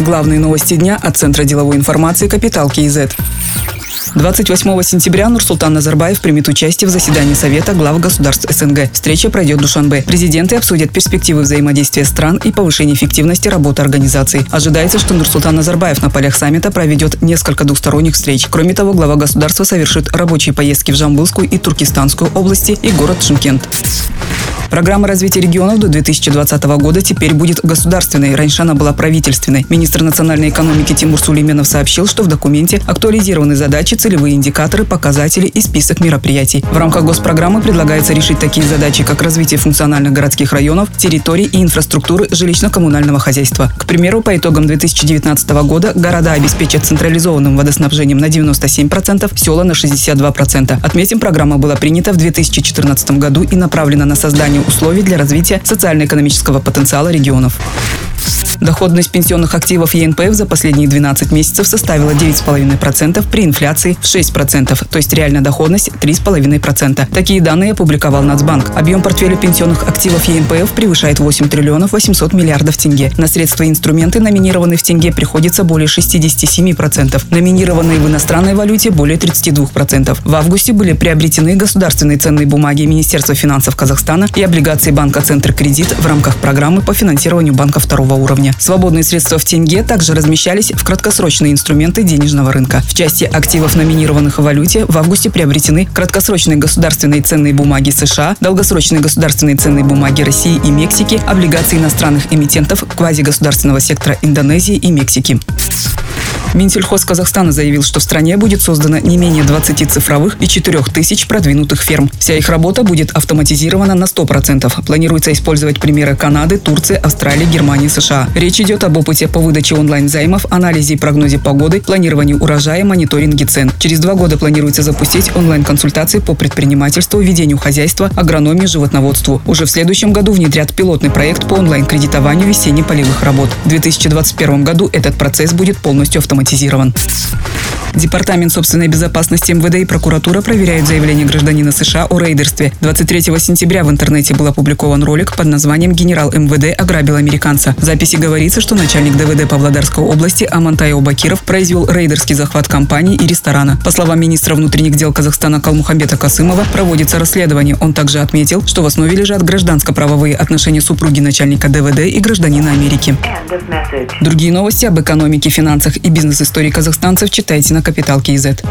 Главные новости дня от Центра деловой информации «Капитал КИЗ». 28 сентября Нурсултан Назарбаев примет участие в заседании Совета глав государств СНГ. Встреча пройдет в Душанбе. Президенты обсудят перспективы взаимодействия стран и повышение эффективности работы организаций. Ожидается, что Нурсултан Назарбаев на полях саммита проведет несколько двусторонних встреч. Кроме того, глава государства совершит рабочие поездки в Жамбылскую и Туркестанскую области и город Шимкент. Программа развития регионов до 2020 года теперь будет государственной. Раньше она была правительственной. Министр национальной экономики Тимур Сулейменов сообщил, что в документе актуализированы задачи, целевые индикаторы, показатели и список мероприятий. В рамках госпрограммы предлагается решить такие задачи, как развитие функциональных городских районов, территорий и инфраструктуры жилищно-коммунального хозяйства. К примеру, по итогам 2019 года города обеспечат централизованным водоснабжением на 97%, села на 62%. Отметим, программа была принята в 2014 году и направлена на создание условий для развития социально-экономического потенциала регионов. Доходность пенсионных активов ЕНПФ за последние 12 месяцев составила 9,5% при инфляции в 6%, то есть реальная доходность 3,5%. Такие данные опубликовал Нацбанк. Объем портфеля пенсионных активов ЕНПФ превышает 8 триллионов 800 миллиардов тенге. На средства и инструменты, номинированные в тенге, приходится более 67%. Номинированные в иностранной валюте более 32%. В августе были приобретены государственные ценные бумаги Министерства финансов Казахстана и облигации банка «Центр Кредит» в рамках программы по финансированию банка второго уровня уровня. Свободные средства в тенге также размещались в краткосрочные инструменты денежного рынка. В части активов, номинированных в валюте, в августе приобретены краткосрочные государственные ценные бумаги США, долгосрочные государственные ценные бумаги России и Мексики, облигации иностранных эмитентов квазигосударственного сектора Индонезии и Мексики. Минсельхоз Казахстана заявил, что в стране будет создано не менее 20 цифровых и 4 тысяч продвинутых ферм. Вся их работа будет автоматизирована на 100%. Планируется использовать примеры Канады, Турции, Австралии, Германии, США. Речь идет об опыте по выдаче онлайн-займов, анализе и прогнозе погоды, планированию урожая, мониторинге цен. Через два года планируется запустить онлайн-консультации по предпринимательству, ведению хозяйства, агрономии, животноводству. Уже в следующем году внедрят пилотный проект по онлайн-кредитованию весенне-полевых работ. В 2021 году этот процесс будет полностью автоматизирован автоматизирован. Департамент собственной безопасности МВД и прокуратура проверяют заявление гражданина США о рейдерстве. 23 сентября в интернете был опубликован ролик под названием «Генерал МВД ограбил американца». В записи говорится, что начальник ДВД Павлодарской области Амантаев Бакиров произвел рейдерский захват компании и ресторана. По словам министра внутренних дел Казахстана Калмухамбета Касымова, проводится расследование. Он также отметил, что в основе лежат гражданско-правовые отношения супруги начальника ДВД и гражданина Америки. Другие новости об экономике, финансах и бизнес-истории казахстанцев читайте на Капитал Киезет.